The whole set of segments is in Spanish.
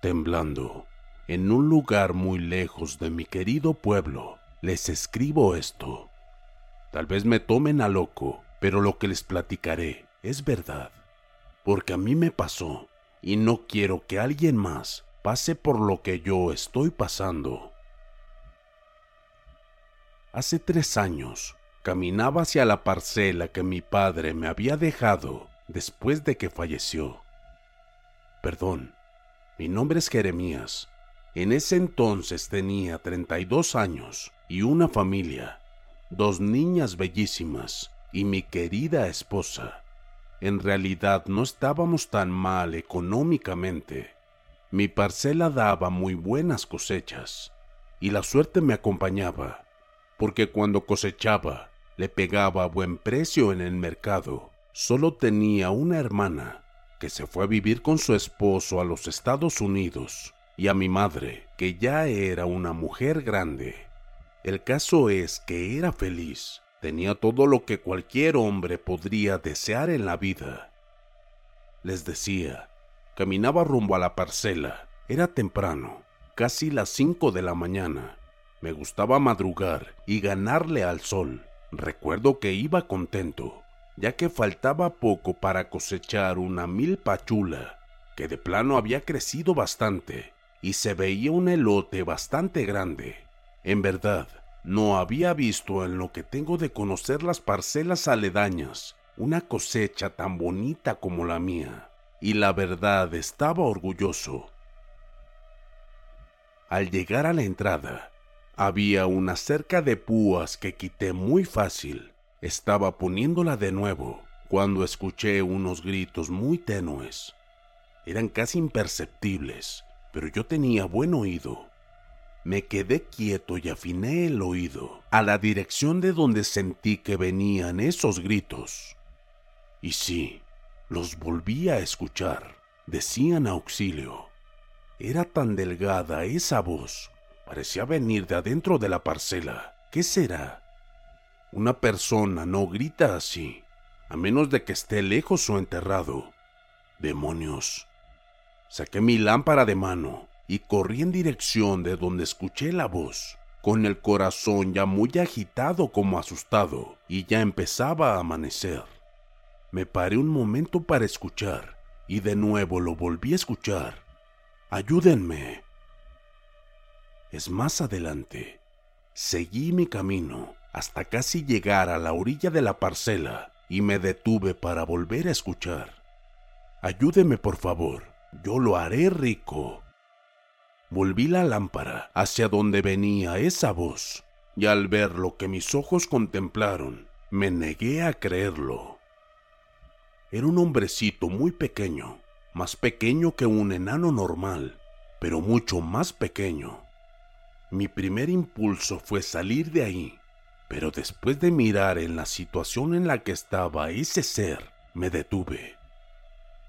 Temblando, en un lugar muy lejos de mi querido pueblo, les escribo esto. Tal vez me tomen a loco, pero lo que les platicaré es verdad. Porque a mí me pasó y no quiero que alguien más pase por lo que yo estoy pasando. Hace tres años caminaba hacia la parcela que mi padre me había dejado después de que falleció. Perdón, mi nombre es Jeremías. En ese entonces tenía 32 años y una familia, dos niñas bellísimas y mi querida esposa. En realidad no estábamos tan mal económicamente. Mi parcela daba muy buenas cosechas y la suerte me acompañaba, porque cuando cosechaba le pegaba a buen precio en el mercado. Solo tenía una hermana que se fue a vivir con su esposo a los Estados Unidos y a mi madre, que ya era una mujer grande. El caso es que era feliz, tenía todo lo que cualquier hombre podría desear en la vida. Les decía, caminaba rumbo a la parcela, era temprano, casi las cinco de la mañana. Me gustaba madrugar y ganarle al sol. Recuerdo que iba contento, ya que faltaba poco para cosechar una milpa chula, que de plano había crecido bastante, y se veía un elote bastante grande. En verdad, no había visto en lo que tengo de conocer las parcelas aledañas una cosecha tan bonita como la mía, y la verdad estaba orgulloso. Al llegar a la entrada, había una cerca de púas que quité muy fácil. Estaba poniéndola de nuevo cuando escuché unos gritos muy tenues. Eran casi imperceptibles, pero yo tenía buen oído. Me quedé quieto y afiné el oído a la dirección de donde sentí que venían esos gritos. Y sí, los volví a escuchar. Decían auxilio. Era tan delgada esa voz. Parecía venir de adentro de la parcela. ¿Qué será? Una persona no grita así, a menos de que esté lejos o enterrado. Demonios. Saqué mi lámpara de mano y corrí en dirección de donde escuché la voz, con el corazón ya muy agitado como asustado, y ya empezaba a amanecer. Me paré un momento para escuchar, y de nuevo lo volví a escuchar. Ayúdenme. Es más adelante. Seguí mi camino hasta casi llegar a la orilla de la parcela y me detuve para volver a escuchar. Ayúdeme, por favor. Yo lo haré rico. Volví la lámpara hacia donde venía esa voz, y al ver lo que mis ojos contemplaron, me negué a creerlo. Era un hombrecito muy pequeño, más pequeño que un enano normal, pero mucho más pequeño. Mi primer impulso fue salir de ahí, pero después de mirar en la situación en la que estaba ese ser, me detuve.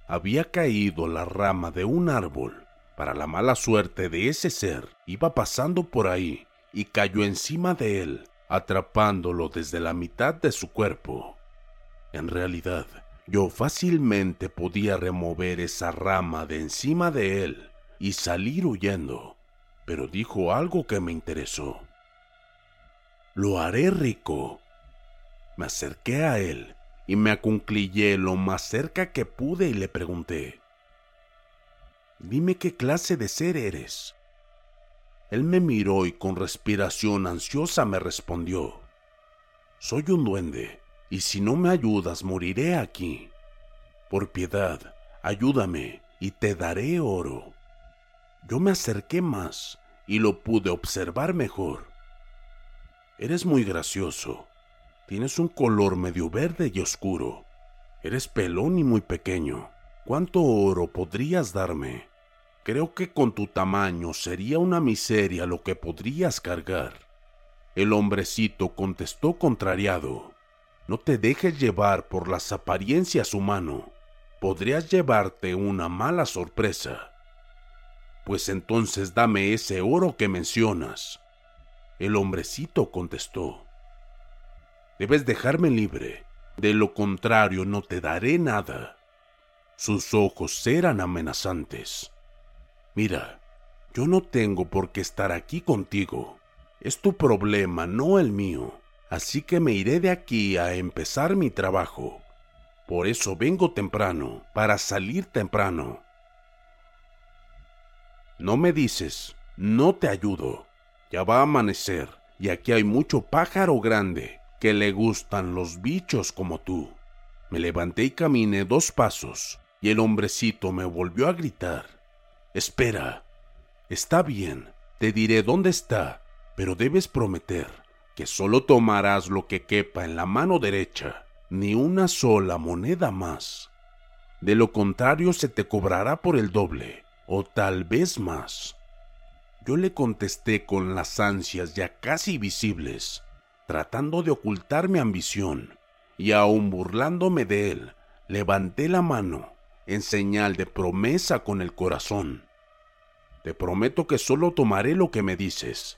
había caído la rama de un árbol. Para la mala suerte de ese ser, iba pasando por ahí y cayó encima de él, atrapándolo desde la mitad de su cuerpo. En realidad, yo fácilmente podía remover esa rama de encima de él y salir huyendo, pero dijo algo que me interesó. Lo haré rico. Me acerqué a él y me acunclillé lo más cerca que pude y le pregunté, Dime qué clase de ser eres. Él me miró y con respiración ansiosa me respondió, Soy un duende, y si no me ayudas moriré aquí. Por piedad, ayúdame y te daré oro. Yo me acerqué más y lo pude observar mejor. Eres muy gracioso. Tienes un color medio verde y oscuro. Eres pelón y muy pequeño. ¿Cuánto oro podrías darme? Creo que con tu tamaño sería una miseria lo que podrías cargar. El hombrecito contestó contrariado. No te dejes llevar por las apariencias humano. Podrías llevarte una mala sorpresa. Pues entonces dame ese oro que mencionas. El hombrecito contestó. Debes dejarme libre, de lo contrario no te daré nada. Sus ojos eran amenazantes. Mira, yo no tengo por qué estar aquí contigo. Es tu problema, no el mío. Así que me iré de aquí a empezar mi trabajo. Por eso vengo temprano, para salir temprano. No me dices, no te ayudo. Ya va a amanecer y aquí hay mucho pájaro grande que le gustan los bichos como tú. Me levanté y caminé dos pasos y el hombrecito me volvió a gritar. Espera. Está bien, te diré dónde está, pero debes prometer que solo tomarás lo que quepa en la mano derecha, ni una sola moneda más. De lo contrario se te cobrará por el doble, o tal vez más. Yo le contesté con las ansias ya casi visibles, tratando de ocultar mi ambición, y aun burlándome de él, levanté la mano en señal de promesa con el corazón. Te prometo que solo tomaré lo que me dices.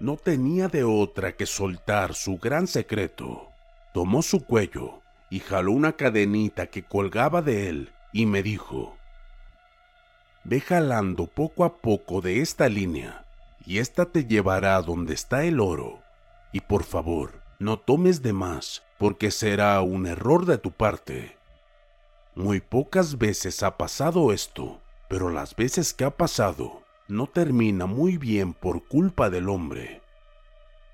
No tenía de otra que soltar su gran secreto. Tomó su cuello y jaló una cadenita que colgaba de él y me dijo, Ve jalando poco a poco de esta línea, y ésta te llevará donde está el oro. Y por favor, no tomes de más, porque será un error de tu parte. Muy pocas veces ha pasado esto, pero las veces que ha pasado, no termina muy bien por culpa del hombre.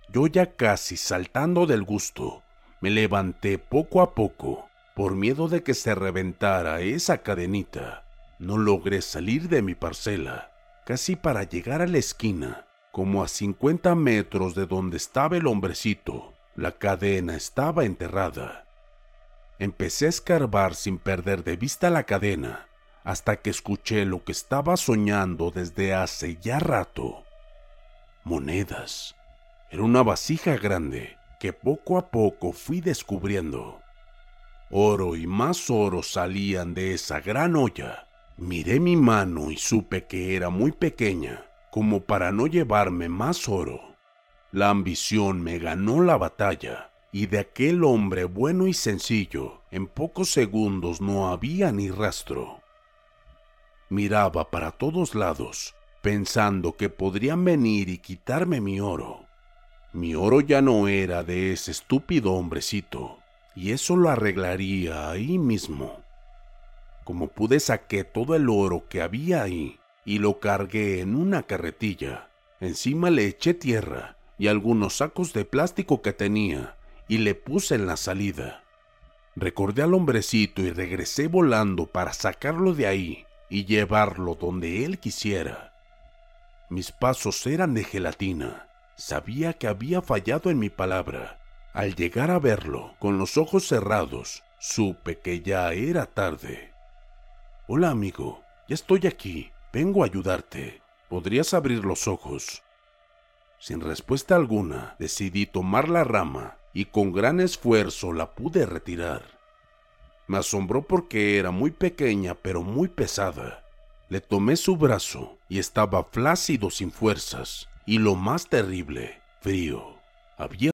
Yo ya casi saltando del gusto, me levanté poco a poco, por miedo de que se reventara esa cadenita no logré salir de mi parcela, casi para llegar a la esquina, como a 50 metros de donde estaba el hombrecito. La cadena estaba enterrada. Empecé a escarbar sin perder de vista la cadena, hasta que escuché lo que estaba soñando desde hace ya rato. Monedas. Era una vasija grande que poco a poco fui descubriendo. Oro y más oro salían de esa gran olla Miré mi mano y supe que era muy pequeña, como para no llevarme más oro. La ambición me ganó la batalla, y de aquel hombre bueno y sencillo, en pocos segundos no había ni rastro. Miraba para todos lados, pensando que podrían venir y quitarme mi oro. Mi oro ya no era de ese estúpido hombrecito, y eso lo arreglaría ahí mismo. Como pude saqué todo el oro que había ahí y lo cargué en una carretilla. Encima le eché tierra y algunos sacos de plástico que tenía y le puse en la salida. Recordé al hombrecito y regresé volando para sacarlo de ahí y llevarlo donde él quisiera. Mis pasos eran de gelatina. Sabía que había fallado en mi palabra. Al llegar a verlo, con los ojos cerrados, supe que ya era tarde. Hola amigo, ya estoy aquí, vengo a ayudarte. ¿Podrías abrir los ojos? Sin respuesta alguna, decidí tomar la rama y con gran esfuerzo la pude retirar. Me asombró porque era muy pequeña pero muy pesada. Le tomé su brazo y estaba flácido sin fuerzas. Y lo más terrible, frío. Había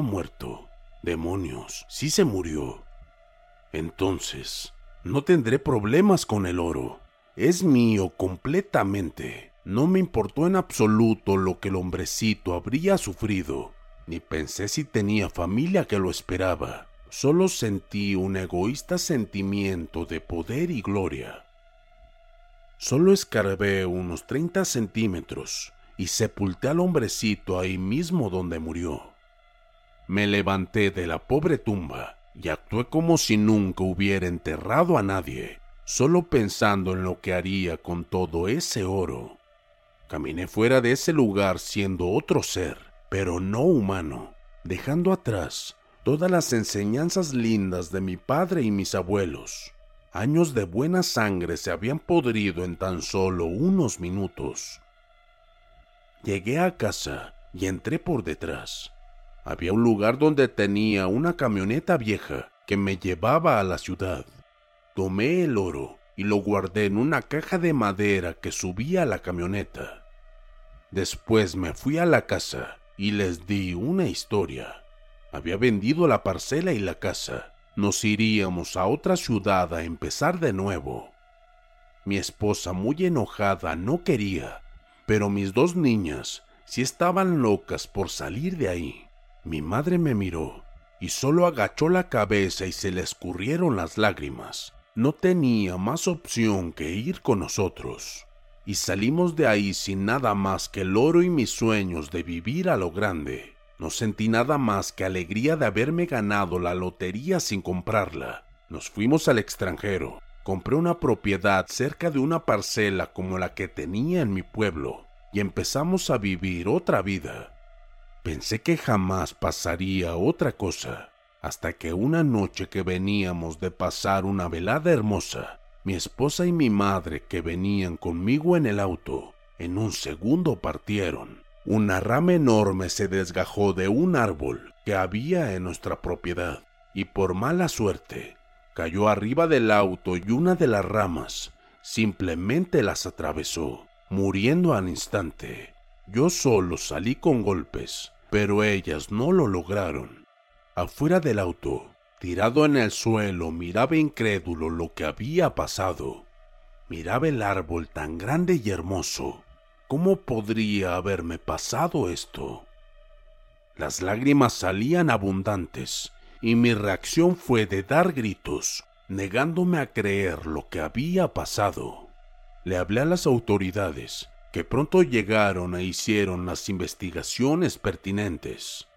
Muerto. Demonios, sí se murió. Entonces, no tendré problemas con el oro. Es mío completamente. No me importó en absoluto lo que el hombrecito habría sufrido, ni pensé si tenía familia que lo esperaba. Solo sentí un egoísta sentimiento de poder y gloria. Solo escarbé unos 30 centímetros y sepulté al hombrecito ahí mismo donde murió. Me levanté de la pobre tumba y actué como si nunca hubiera enterrado a nadie, solo pensando en lo que haría con todo ese oro. Caminé fuera de ese lugar siendo otro ser, pero no humano, dejando atrás todas las enseñanzas lindas de mi padre y mis abuelos. Años de buena sangre se habían podrido en tan solo unos minutos. Llegué a casa y entré por detrás. Había un lugar donde tenía una camioneta vieja que me llevaba a la ciudad. Tomé el oro y lo guardé en una caja de madera que subía a la camioneta. Después me fui a la casa y les di una historia. Había vendido la parcela y la casa. Nos iríamos a otra ciudad a empezar de nuevo. Mi esposa, muy enojada, no quería, pero mis dos niñas sí estaban locas por salir de ahí. Mi madre me miró y solo agachó la cabeza y se le escurrieron las lágrimas. No tenía más opción que ir con nosotros. Y salimos de ahí sin nada más que el oro y mis sueños de vivir a lo grande. No sentí nada más que alegría de haberme ganado la lotería sin comprarla. Nos fuimos al extranjero. Compré una propiedad cerca de una parcela como la que tenía en mi pueblo y empezamos a vivir otra vida. Pensé que jamás pasaría otra cosa, hasta que una noche que veníamos de pasar una velada hermosa, mi esposa y mi madre que venían conmigo en el auto, en un segundo partieron. Una rama enorme se desgajó de un árbol que había en nuestra propiedad y por mala suerte cayó arriba del auto y una de las ramas simplemente las atravesó, muriendo al instante. Yo solo salí con golpes, pero ellas no lo lograron. Afuera del auto, tirado en el suelo, miraba incrédulo lo que había pasado. Miraba el árbol tan grande y hermoso. ¿Cómo podría haberme pasado esto? Las lágrimas salían abundantes y mi reacción fue de dar gritos, negándome a creer lo que había pasado. Le hablé a las autoridades, que pronto llegaron e hicieron las investigaciones pertinentes.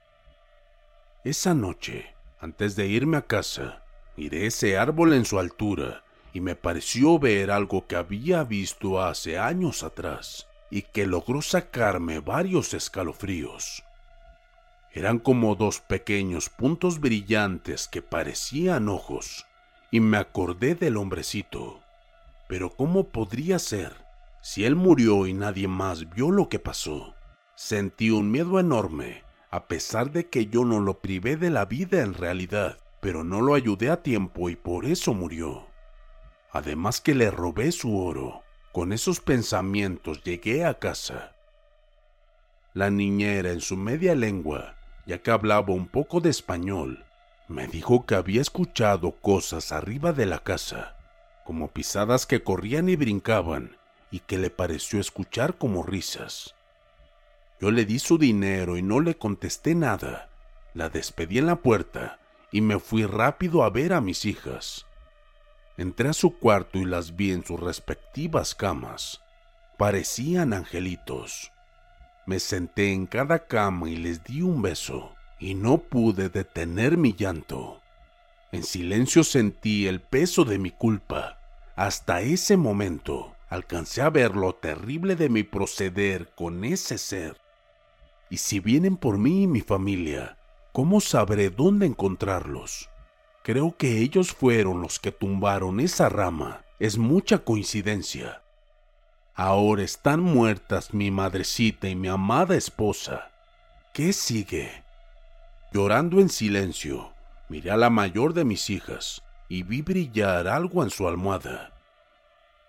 Esa noche, antes de irme a casa, miré ese árbol en su altura y me pareció ver algo que había visto hace años atrás y que logró sacarme varios escalofríos. Eran como dos pequeños puntos brillantes que parecían ojos, y me acordé del hombrecito. Pero ¿cómo podría ser si él murió y nadie más vio lo que pasó? Sentí un miedo enorme, a pesar de que yo no lo privé de la vida en realidad, pero no lo ayudé a tiempo y por eso murió. Además que le robé su oro. Con esos pensamientos llegué a casa. La niñera en su media lengua ya que hablaba un poco de español. Me dijo que había escuchado cosas arriba de la casa, como pisadas que corrían y brincaban, y que le pareció escuchar como risas. Yo le di su dinero y no le contesté nada. La despedí en la puerta y me fui rápido a ver a mis hijas. Entré a su cuarto y las vi en sus respectivas camas. Parecían angelitos. Me senté en cada cama y les di un beso, y no pude detener mi llanto. En silencio sentí el peso de mi culpa. Hasta ese momento alcancé a ver lo terrible de mi proceder con ese ser. Y si vienen por mí y mi familia, ¿cómo sabré dónde encontrarlos? Creo que ellos fueron los que tumbaron esa rama. Es mucha coincidencia. Ahora están muertas mi madrecita y mi amada esposa. ¿Qué sigue? Llorando en silencio, miré a la mayor de mis hijas y vi brillar algo en su almohada.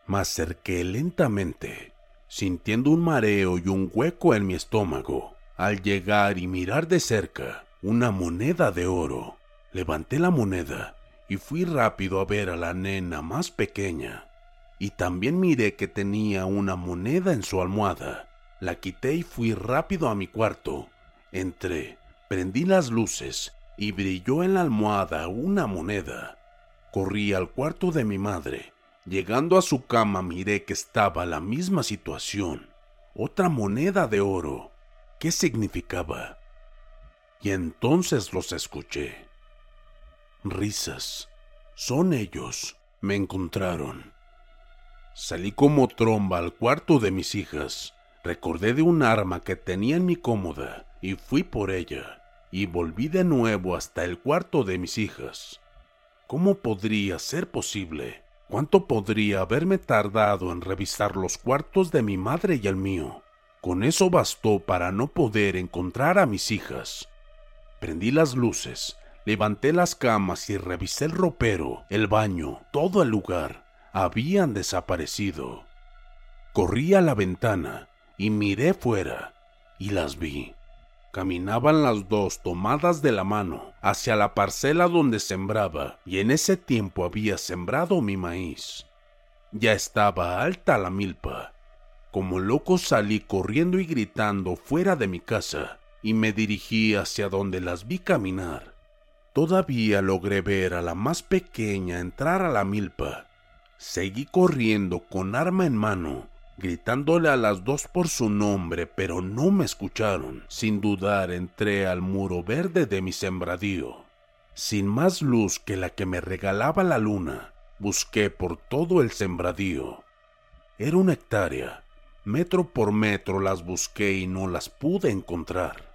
Me acerqué lentamente, sintiendo un mareo y un hueco en mi estómago. Al llegar y mirar de cerca, una moneda de oro. Levanté la moneda y fui rápido a ver a la nena más pequeña. Y también miré que tenía una moneda en su almohada. La quité y fui rápido a mi cuarto. Entré, prendí las luces y brilló en la almohada una moneda. Corrí al cuarto de mi madre. Llegando a su cama miré que estaba la misma situación. Otra moneda de oro. ¿Qué significaba? Y entonces los escuché risas. Son ellos. Me encontraron. Salí como tromba al cuarto de mis hijas. Recordé de un arma que tenía en mi cómoda y fui por ella. Y volví de nuevo hasta el cuarto de mis hijas. ¿Cómo podría ser posible? ¿Cuánto podría haberme tardado en revisar los cuartos de mi madre y el mío? Con eso bastó para no poder encontrar a mis hijas. Prendí las luces Levanté las camas y revisé el ropero, el baño, todo el lugar. Habían desaparecido. Corrí a la ventana y miré fuera y las vi. Caminaban las dos tomadas de la mano hacia la parcela donde sembraba y en ese tiempo había sembrado mi maíz. Ya estaba alta la milpa. Como loco salí corriendo y gritando fuera de mi casa y me dirigí hacia donde las vi caminar. Todavía logré ver a la más pequeña entrar a la milpa. Seguí corriendo con arma en mano, gritándole a las dos por su nombre, pero no me escucharon. Sin dudar entré al muro verde de mi sembradío. Sin más luz que la que me regalaba la luna, busqué por todo el sembradío. Era una hectárea. Metro por metro las busqué y no las pude encontrar.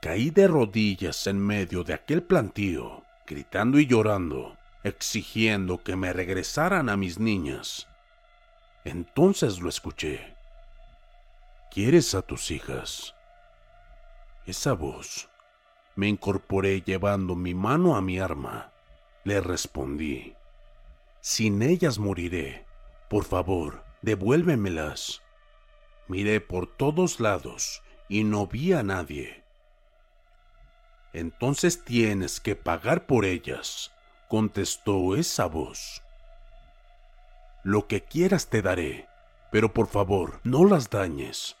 Caí de rodillas en medio de aquel plantío, gritando y llorando, exigiendo que me regresaran a mis niñas. Entonces lo escuché. ¿Quieres a tus hijas? Esa voz. Me incorporé llevando mi mano a mi arma. Le respondí. Sin ellas moriré. Por favor, devuélvemelas. Miré por todos lados y no vi a nadie. Entonces tienes que pagar por ellas, contestó esa voz. Lo que quieras te daré, pero por favor no las dañes.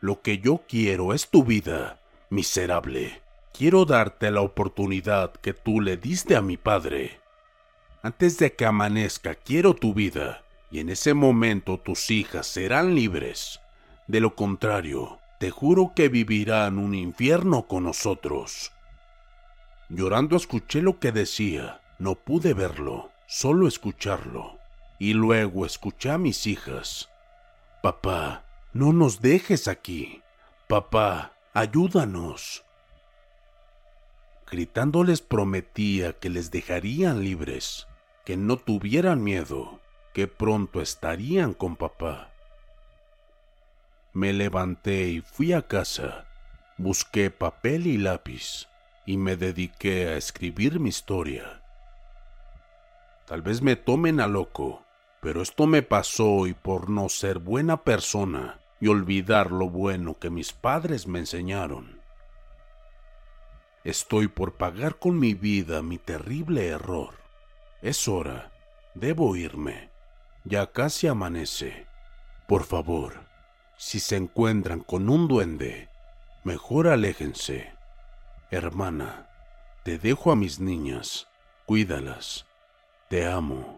Lo que yo quiero es tu vida, miserable. Quiero darte la oportunidad que tú le diste a mi padre. Antes de que amanezca quiero tu vida, y en ese momento tus hijas serán libres. De lo contrario, te juro que vivirán un infierno con nosotros. Llorando escuché lo que decía, no pude verlo, solo escucharlo. Y luego escuché a mis hijas. Papá, no nos dejes aquí. Papá, ayúdanos. Gritándoles prometía que les dejarían libres, que no tuvieran miedo, que pronto estarían con papá. Me levanté y fui a casa. Busqué papel y lápiz y me dediqué a escribir mi historia. Tal vez me tomen a loco, pero esto me pasó y por no ser buena persona y olvidar lo bueno que mis padres me enseñaron. Estoy por pagar con mi vida mi terrible error. Es hora. Debo irme. Ya casi amanece. Por favor, si se encuentran con un duende, mejor aléjense. Hermana, te dejo a mis niñas. Cuídalas. Te amo.